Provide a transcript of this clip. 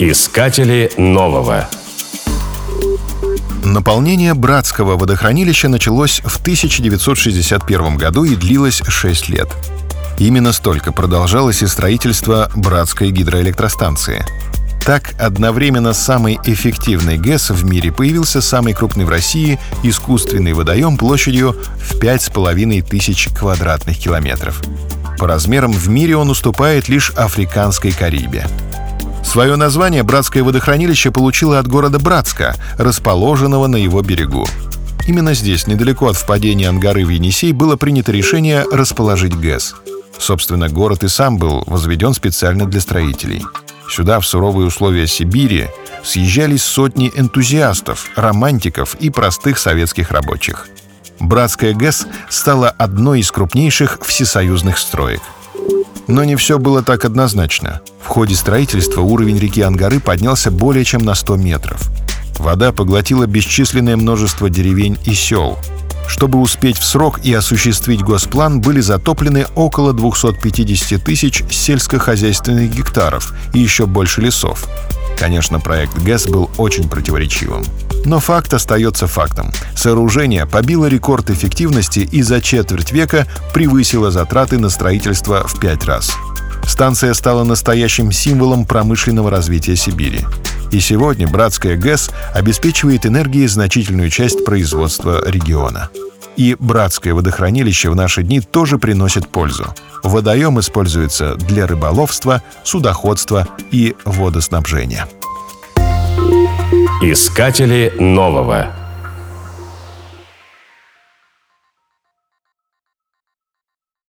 Искатели нового. Наполнение Братского водохранилища началось в 1961 году и длилось 6 лет. Именно столько продолжалось и строительство Братской гидроэлектростанции. Так, одновременно самый эффективный ГЭС в мире появился самый крупный в России искусственный водоем площадью в 5,5 тысяч квадратных километров. По размерам в мире он уступает лишь африканской Карибе. Свое название Братское водохранилище получило от города Братска, расположенного на его берегу. Именно здесь, недалеко от впадения Ангары в Енисей, было принято решение расположить ГЭС. Собственно, город и сам был возведен специально для строителей. Сюда, в суровые условия Сибири, съезжались сотни энтузиастов, романтиков и простых советских рабочих. Братская ГЭС стала одной из крупнейших всесоюзных строек – но не все было так однозначно. В ходе строительства уровень реки Ангары поднялся более чем на 100 метров. Вода поглотила бесчисленное множество деревень и сел. Чтобы успеть в срок и осуществить госплан, были затоплены около 250 тысяч сельскохозяйственных гектаров и еще больше лесов. Конечно, проект ГЭС был очень противоречивым. Но факт остается фактом. Сооружение побило рекорд эффективности и за четверть века превысило затраты на строительство в пять раз. Станция стала настоящим символом промышленного развития Сибири. И сегодня Братская ГЭС обеспечивает энергией значительную часть производства региона. И Братское водохранилище в наши дни тоже приносит пользу. Водоем используется для рыболовства, судоходства и водоснабжения. Искатели нового.